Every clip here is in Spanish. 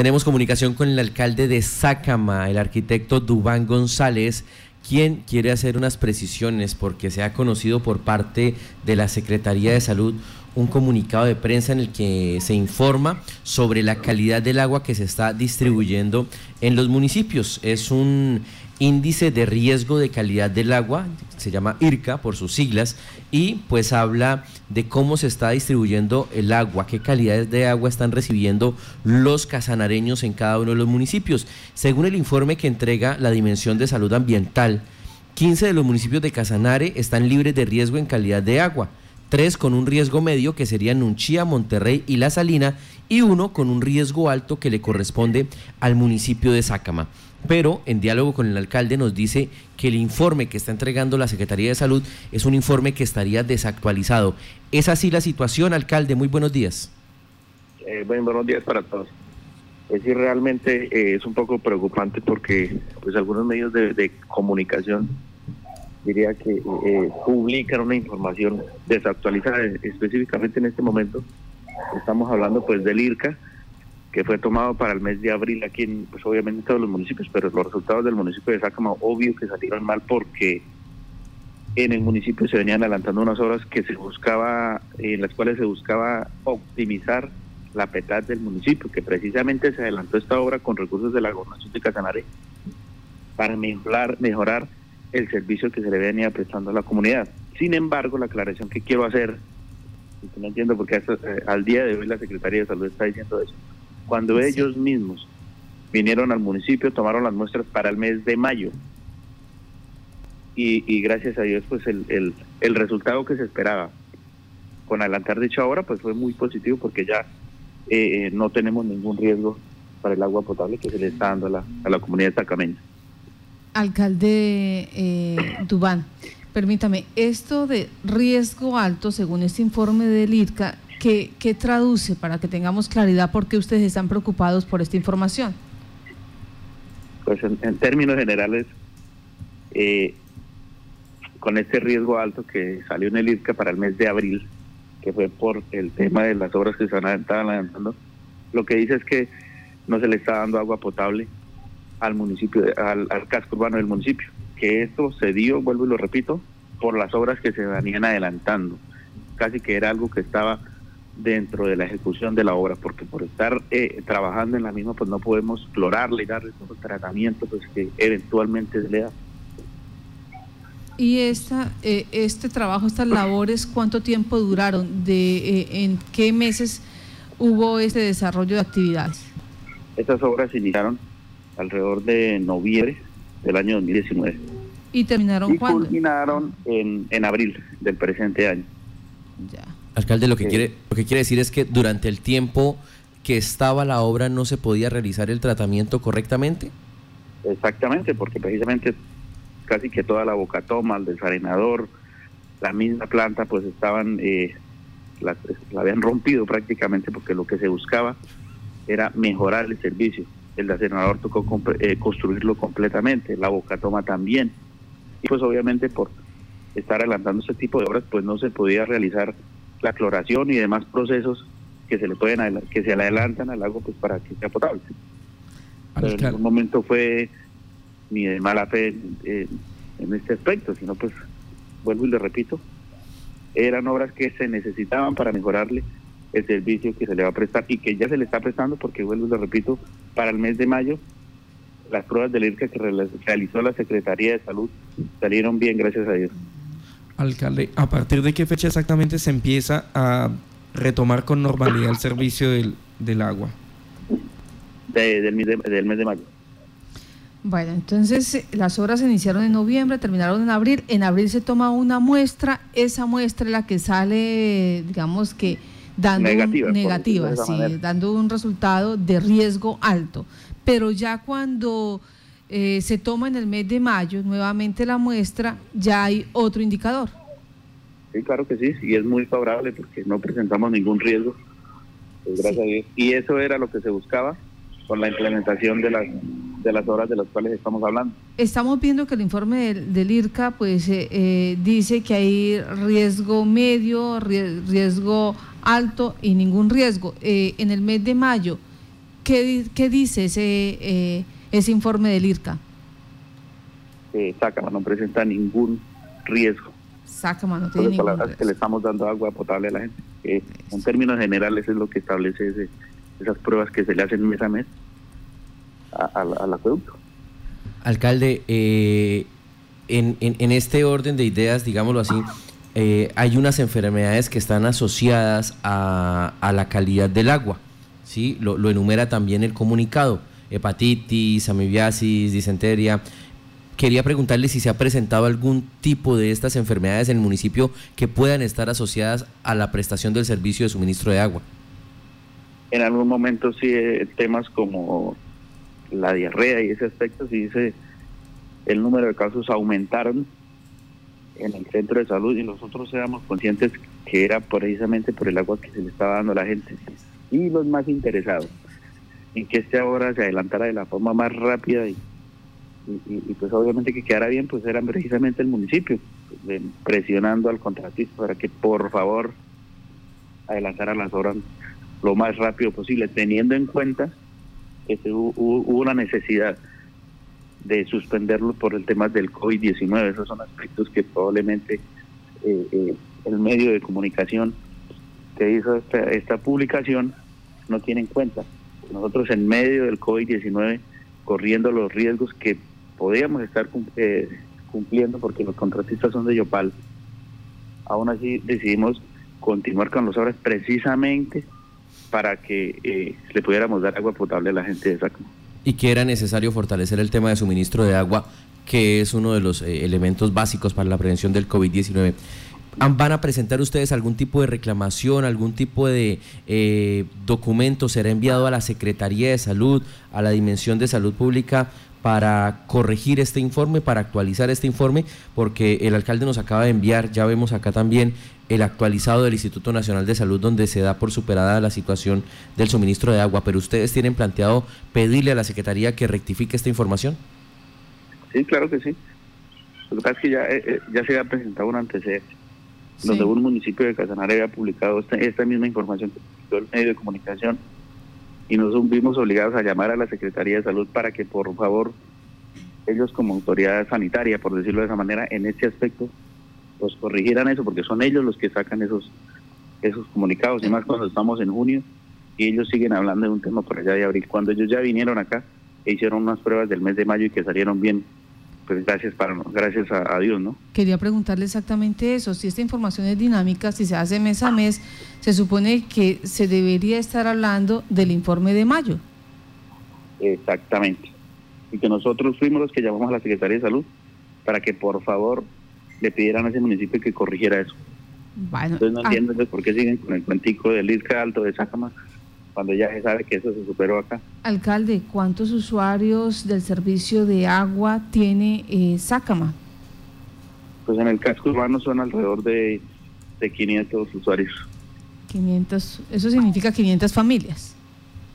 Tenemos comunicación con el alcalde de Sácama, el arquitecto Dubán González, quien quiere hacer unas precisiones porque se ha conocido por parte de la Secretaría de Salud un comunicado de prensa en el que se informa sobre la calidad del agua que se está distribuyendo en los municipios. Es un índice de riesgo de calidad del agua, se llama IRCA por sus siglas, y pues habla de cómo se está distribuyendo el agua, qué calidades de agua están recibiendo los casanareños en cada uno de los municipios. Según el informe que entrega la Dimensión de Salud Ambiental, 15 de los municipios de Casanare están libres de riesgo en calidad de agua tres con un riesgo medio que serían Nunchía, Monterrey y La Salina y uno con un riesgo alto que le corresponde al municipio de Sácama. Pero en diálogo con el alcalde nos dice que el informe que está entregando la Secretaría de Salud es un informe que estaría desactualizado. ¿Es así la situación, alcalde? Muy buenos días. Eh, buenos días para todos. Es decir, realmente eh, es un poco preocupante porque pues algunos medios de comunicación diría que eh, publican una información desactualizada específicamente en este momento. Estamos hablando pues del IRCA, que fue tomado para el mes de abril aquí en, pues obviamente todos los municipios, pero los resultados del municipio de Sácama, obvio que salieron mal porque en el municipio se venían adelantando unas obras que se buscaba, en las cuales se buscaba optimizar la petad del municipio, que precisamente se adelantó esta obra con recursos de la gobernación de Casanare para mejorar, mejorar el servicio que se le venía prestando a la comunidad. Sin embargo, la aclaración que quiero hacer, y no entiendo por qué eh, al día de hoy la Secretaría de Salud está diciendo eso, cuando ellos mismos vinieron al municipio, tomaron las muestras para el mes de mayo, y, gracias a Dios, pues el, el, el, resultado que se esperaba con adelantar dicha hora, pues fue muy positivo porque ya eh, eh, no tenemos ningún riesgo para el agua potable que se le está dando a la, a la comunidad tacameña. Alcalde eh, Dubán, permítame, esto de riesgo alto, según este informe del IRCA, ¿qué, traduce para que tengamos claridad por qué ustedes están preocupados por esta información? Pues en, términos generales, eh, con este riesgo alto que salió en el IRCA para el mes de abril, que fue por el tema de las obras que se estaban adelantando, lo que dice es que no se le está dando agua potable al municipio, al, casco urbano del municipio. Que esto se dio, vuelvo y lo repito, por las obras que se venían adelantando. Casi que era algo que estaba dentro de la ejecución de la obra, porque por estar eh, trabajando en la misma, pues no podemos explorarle y darle todo el tratamiento pues, que eventualmente se le da. ¿Y esta, eh, este trabajo, estas labores, cuánto tiempo duraron? de eh, ¿En qué meses hubo este desarrollo de actividades? Estas obras iniciaron alrededor de noviembre del año 2019. ¿Y terminaron y culminaron en, en abril del presente año. Ya. Alcalde, lo que, quiere, lo que quiere decir es que durante el tiempo que estaba la obra no se podía realizar el tratamiento correctamente. Exactamente, porque precisamente casi que toda la boca toma, el desarenador, la misma planta, pues estaban, eh, la, la habían rompido prácticamente porque lo que se buscaba era mejorar el servicio el desacerador tocó eh, construirlo completamente, la boca toma también. Y pues obviamente por estar adelantando ese tipo de obras, pues no se podía realizar la cloración y demás procesos que se le pueden que se le adelantan al agua pues para que sea potable. Pero en ningún momento fue ni de mala fe en este aspecto, sino pues vuelvo y le repito, eran obras que se necesitaban para mejorarle el servicio que se le va a prestar y que ya se le está prestando porque vuelvo y lo repito, para el mes de mayo las pruebas del IRCA que realizó la Secretaría de Salud salieron bien, gracias a Dios. Alcalde, ¿a partir de qué fecha exactamente se empieza a retomar con normalidad el servicio del, del agua? del, mes de, del mes de mayo. Bueno, entonces las obras se iniciaron en noviembre, terminaron en abril. En abril se toma una muestra, esa muestra es la que sale, digamos que dando negativa, un, dando un resultado de riesgo alto. Pero ya cuando eh, se toma en el mes de mayo nuevamente la muestra, ya hay otro indicador. Sí, claro que sí, y es muy favorable porque no presentamos ningún riesgo, pues, gracias a Dios. Y eso era lo que se buscaba con la implementación de las de las obras de las cuales estamos hablando. Estamos viendo que el informe del, IRCA pues eh, eh, dice que hay riesgo medio, riesgo alto y ningún riesgo. Eh, en el mes de mayo, ¿qué, qué dice ese, eh, ese informe del IRCA? Eh, Sácama no presenta ningún riesgo. Sácama no tiene ningún palabras que le estamos dando agua potable a la gente. en términos generales es lo que establece ese, esas pruebas que se le hacen mes a mes al acueducto. Alcalde, eh, en, en, este orden de ideas, digámoslo así, eh, hay unas enfermedades que están asociadas a, la calidad del agua. ¿sí? Lo, enumera también el comunicado. Hepatitis, amibiasis, disenteria. Quería preguntarle si se ha presentado algún tipo de estas enfermedades en el municipio que puedan estar asociadas a la prestación del servicio de suministro de agua. En algún momento sí, eh, temas como la diarrea y ese aspecto, sí dice el número de casos aumentaron en el centro de salud y nosotros éramos conscientes que era precisamente por el agua que se le estaba dando a la gente. Y los más interesados en que este ahora se adelantara de la forma más rápida y, y, pues obviamente que quedara bien pues eran precisamente el municipio presionando al contratista para que por favor adelantara las obras lo más rápido posible teniendo en cuenta que hubo, hubo una necesidad de suspenderlo por el tema del COVID-19. Esos son aspectos que probablemente eh, eh, el medio de comunicación que hizo esta, publicación no tiene en cuenta. Nosotros en medio del COVID-19, corriendo los riesgos que podíamos estar eh, cumpliendo porque los contratistas son de Yopal, aún así decidimos continuar con las obras precisamente para que le pudiéramos dar agua potable a la gente de Sacama. Y que era necesario fortalecer el tema de suministro de agua, que es uno de los eh, elementos básicos para la prevención del COVID-19. ¿Van a presentar ustedes algún tipo de reclamación, algún tipo de eh, documento? ¿Será enviado a la Secretaría de Salud, a la Dimensión de Salud Pública para corregir este informe, para actualizar este informe? Porque el alcalde nos acaba de enviar, ya vemos acá también el actualizado del Instituto Nacional de Salud donde se da por superada la situación del suministro de agua, pero ustedes tienen planteado pedirle a la Secretaría que rectifique esta información. Sí, claro que sí. Lo que pasa es que ya, eh, eh, ya se había presentado un antecedente, donde un municipio de Casanare había publicado esta, misma información que publicó el medio de comunicación y nos vimos obligados a llamar a la Secretaría de Salud para que por favor ellos como autoridad sanitaria, por decirlo de esa manera, en este aspecto pues corrigieran eso, porque son ellos los que sacan esos, esos comunicados, y más cuando estamos en junio y ellos siguen hablando de un tema por allá de abril. Cuando ellos ya vinieron acá e hicieron unas pruebas del mes de mayo y que salieron bien, pues gracias para gracias a, Dios, ¿no? Quería preguntarle exactamente eso, si esta información es dinámica, si se hace mes a mes, se supone que se debería estar hablando del informe de mayo. Exactamente. Y que nosotros fuimos los que llamamos a la Secretaría de Salud para que por favor le pidieran a ese municipio que corrigiera eso. Entonces no ah. entiendo por qué siguen con el cuentico del ISCA alto de Sácama cuando ya se sabe que eso se superó acá. Alcalde, ¿cuántos usuarios del servicio de agua tiene eh, Sácama? Pues en el casco urbano son alrededor de, de 500 usuarios. 500, eso significa 500 familias.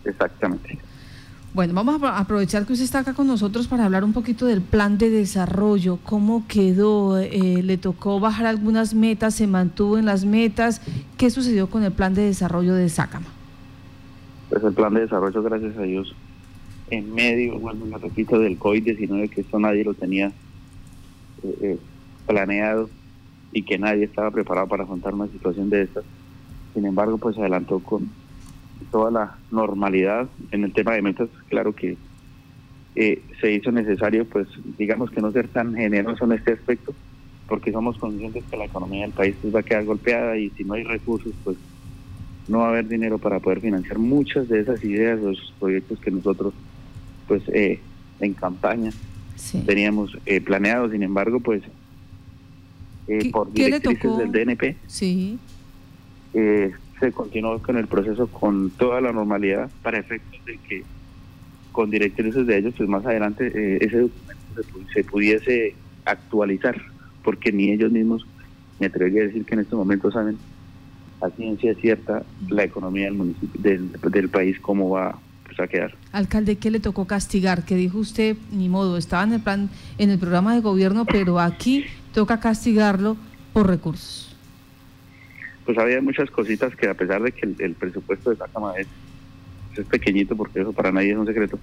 Exactamente. Bueno, vamos a aprovechar que usted está acá con nosotros para hablar un poquito del plan de desarrollo, cómo quedó, eh, le tocó bajar algunas metas, se mantuvo en las metas, ¿qué sucedió con el plan de desarrollo de Sácama? Pues el plan de desarrollo, gracias a Dios, en medio, bueno, me repito, del COVID-19, que esto nadie lo tenía eh, eh, planeado y que nadie estaba preparado para afrontar una situación de estas. Sin embargo, pues adelantó con toda la normalidad en el tema de metas, claro que eh, se hizo necesario, pues digamos que no ser tan generoso en este aspecto, porque somos conscientes que la economía del país pues, va a quedar golpeada y si no hay recursos, pues no va a haber dinero para poder financiar muchas de esas ideas, los proyectos que nosotros, pues eh, en campaña teníamos eh, planeados. Sin embargo, pues por directrices del DNP, sí. se continuó con el proceso con toda la normalidad para efectos de que con directrices de ellos, pues más adelante eh, ese documento se, pudiese actualizar, porque ni ellos mismos, me atrevería a decir que en este momento saben a ciencia cierta la economía del municipio, del, país, cómo va pues, a quedar. Alcalde, ¿qué le tocó castigar? Que dijo usted, ni modo, estaba en el plan, en el programa de gobierno, pero aquí toca castigarlo por recursos pues había muchas cositas que a pesar de que el, presupuesto de Sácama es es pequeñito porque eso para nadie es un secreto.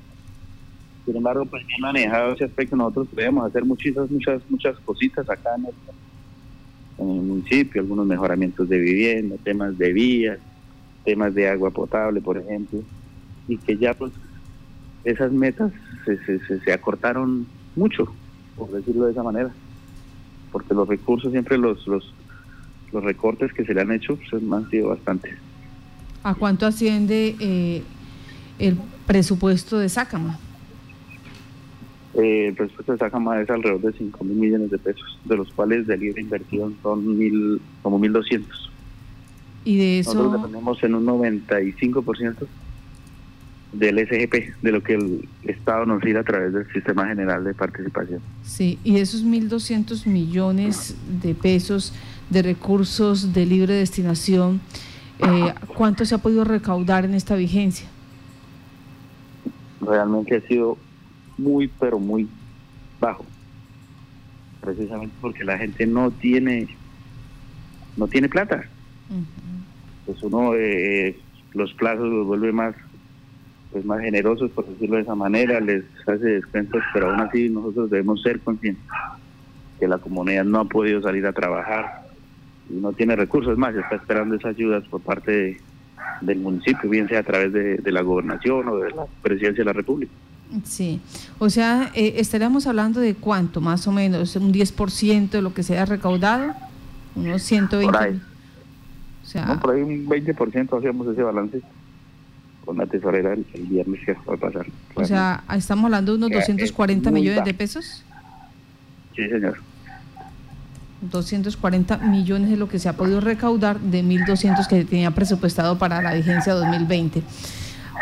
Sin embargo, pues he manejado ese aspecto, nosotros podemos hacer muchas, muchas, muchas cositas acá en el, municipio, algunos mejoramientos de vivienda, temas de vías, temas de agua potable, por ejemplo, y que ya pues esas metas se, se, se acortaron mucho, por decirlo de esa manera, porque los recursos siempre los, los, los recortes que se le han hecho pues, han sido bastantes. ¿A cuánto asciende eh, el presupuesto de Sácama? Eh, el presupuesto de Sácama es alrededor de 5 mil millones de pesos, de los cuales de libre inversión son mil, como 1.200. ¿Y de eso? Nosotros dependemos en un 95% del SGP, de lo que el Estado nos da a través del Sistema General de Participación. Sí, y esos 1.200 millones de pesos de recursos de libre destinación, eh, ¿cuánto se ha podido recaudar en esta vigencia? Realmente ha sido muy, pero muy bajo, precisamente porque la gente no tiene, no tiene plata. Pues uno eh, los plazos los vuelve más pues más generosos, por decirlo de esa manera, les hace descuentos, pero aún así nosotros debemos ser conscientes que la comunidad no ha podido salir a trabajar y no tiene recursos más, está esperando esas ayudas por parte del municipio, bien sea a través de, la gobernación o de la presidencia de la República. Sí, o sea, eh, estaríamos hablando de cuánto, más o menos, un 10% de lo que se ha recaudado, unos 120. Por ahí, o sea, por ahí un 20% hacíamos ese balance con la tesorera el, viernes que va a pasar. O sea, estamos hablando de unos 240 millones de pesos. Sí, señor. 240 millones de lo que se ha podido recaudar de 1.200 que tenía presupuestado para la vigencia 2020.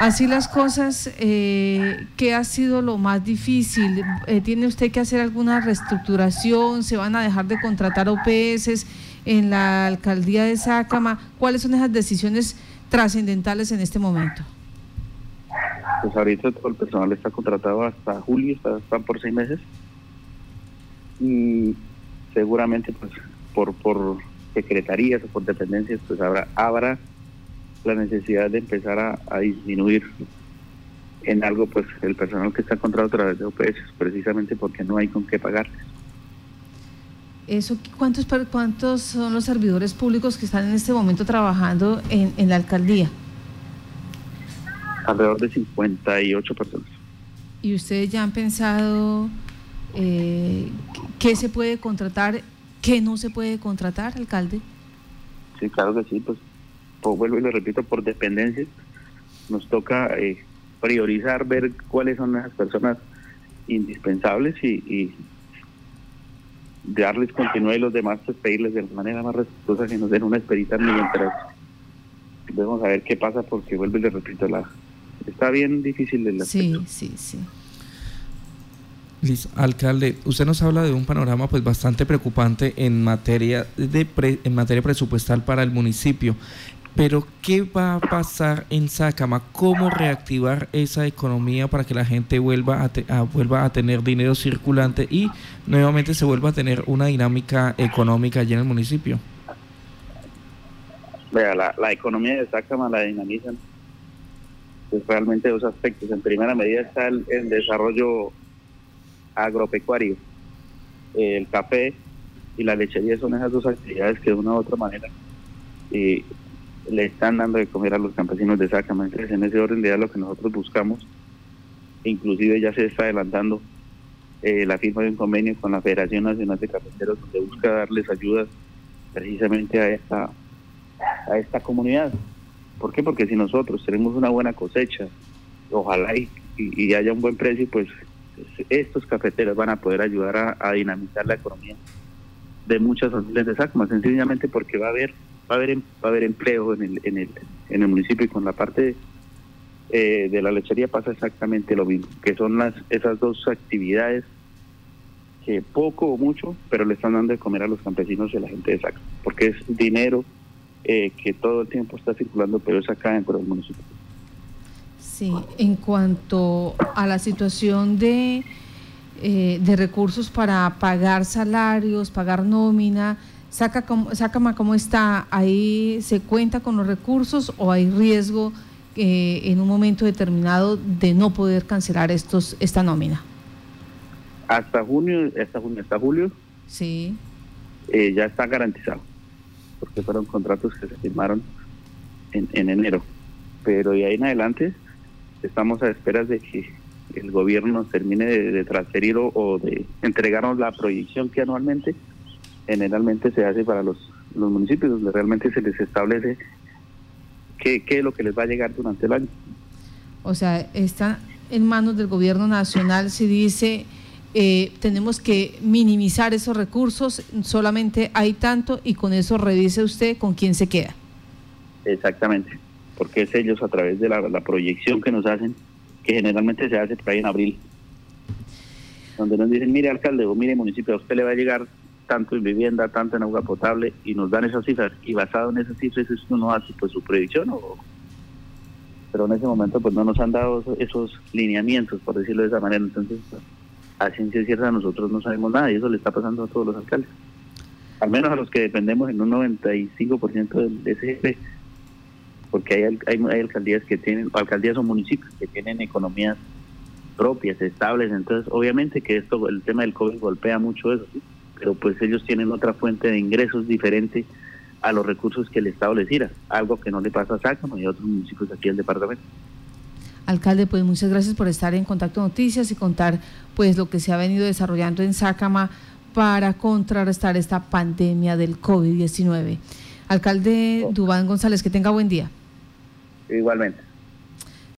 Así las cosas, eh, ¿qué ha sido lo más difícil? Eh, ¿Tiene usted que hacer alguna reestructuración? ¿Se van a dejar de contratar OPS en la alcaldía de Sácama? ¿Cuáles son esas decisiones trascendentales en este momento? Pues ahorita todo el personal está contratado hasta julio, están por seis meses. Y seguramente pues por, por secretarías o por dependencias pues habrá, habrá la necesidad de empezar a, disminuir en algo pues el personal que está contratado a través de OPS precisamente porque no hay con qué pagarles. Eso, ¿cuántos, ¿Cuántos son los servidores públicos que están en este momento trabajando en, en la alcaldía? Alrededor de 58 personas. ¿Y ustedes ya han pensado eh, qué se puede contratar, qué no se puede contratar, alcalde? Sí, claro que sí, pues, pues vuelvo y lo repito, por dependencias nos toca eh, priorizar, ver cuáles son las personas indispensables y darles continuidad y los demás pues, pedirles de la manera más respetuosa que nos den una esperita mientras vamos a ver qué pasa porque vuelve y le repito la está bien difícil el sí sí sí Liz, alcalde, usted nos habla de un panorama pues bastante preocupante en materia de en materia presupuestal para el municipio. Pero ¿qué va a pasar en Sácama? ¿Cómo reactivar esa economía para que la gente vuelva a, vuelva a tener dinero circulante y nuevamente se vuelva a tener una dinámica económica allí en el municipio? Vea, la, economía de Sácama la dinamizan pues realmente dos aspectos. En primera medida está el, desarrollo agropecuario. El café y la lechería son esas dos actividades que de una u otra manera eh, le están dando de comer a los campesinos de Sácama. Entonces, en ese orden de ideas lo que nosotros buscamos, inclusive ya se está adelantando eh, la firma de un convenio con la Federación Nacional de Cafeteros, donde busca darles ayudas precisamente a esta, a esta comunidad. ¿Por qué? Porque si nosotros tenemos una buena cosecha, ojalá y, y, haya un buen precio, pues estos cafeteros van a poder ayudar a, dinamizar la economía de muchas familias de Sácama, sencillamente porque va a haber va a haber em, va a haber empleo en el, en el, en el municipio y con la parte eh, de la lechería pasa exactamente lo mismo, que son las esas dos actividades que poco o mucho, pero le están dando de comer a los campesinos y a la gente de Saca, porque es dinero eh, que todo el tiempo está circulando, pero es acá dentro del municipio. Sí, en cuanto a la situación de, eh, de recursos para pagar salarios, pagar nómina, Sácama, ¿cómo está? ¿Ahí se cuenta con los recursos o hay riesgo eh, en un momento determinado de no poder cancelar estos esta nómina? Hasta junio, hasta junio, hasta julio. Sí. Eh, ya está garantizado, porque fueron contratos que se firmaron en, en enero. Pero de ahí en adelante estamos a esperas de que el gobierno nos termine de, transferir o, de entregarnos la proyección que anualmente generalmente se hace para los, los municipios, donde realmente se les establece qué, qué es lo que les va a llegar durante el año. O sea, está en manos del gobierno nacional si dice eh, tenemos que minimizar esos recursos, solamente hay tanto y con eso revise usted con quién se queda. Exactamente, porque es ellos a través de la, proyección que nos hacen que generalmente se hace por ahí en abril, donde nos dicen, mire alcalde o mire municipio, a usted le va a llegar tanto en vivienda, tanto en agua potable, y nos dan esas cifras, y basado en esas cifras uno hace pues su predicción, o, pero en ese momento pues no nos han dado esos lineamientos, por decirlo de esa manera, entonces a ciencia cierta nosotros no sabemos nada, y eso le está pasando a todos los alcaldes, al menos a los que dependemos en un 95% del SGP porque hay, hay, alcaldías que tienen, alcaldías o municipios que tienen economías propias, estables, entonces obviamente que esto, el tema del COVID golpea mucho eso, pero pues ellos tienen otra fuente de ingresos diferente a los recursos que el Estado les tira, algo que no le pasa a Sácamo y a otros municipios aquí en el departamento. Alcalde, pues muchas gracias por estar en Contacto Noticias y contar pues lo que se ha venido desarrollando en Sácama para contrarrestar esta pandemia del COVID-19. Alcalde Dubán González, que tenga buen día. Igualmente.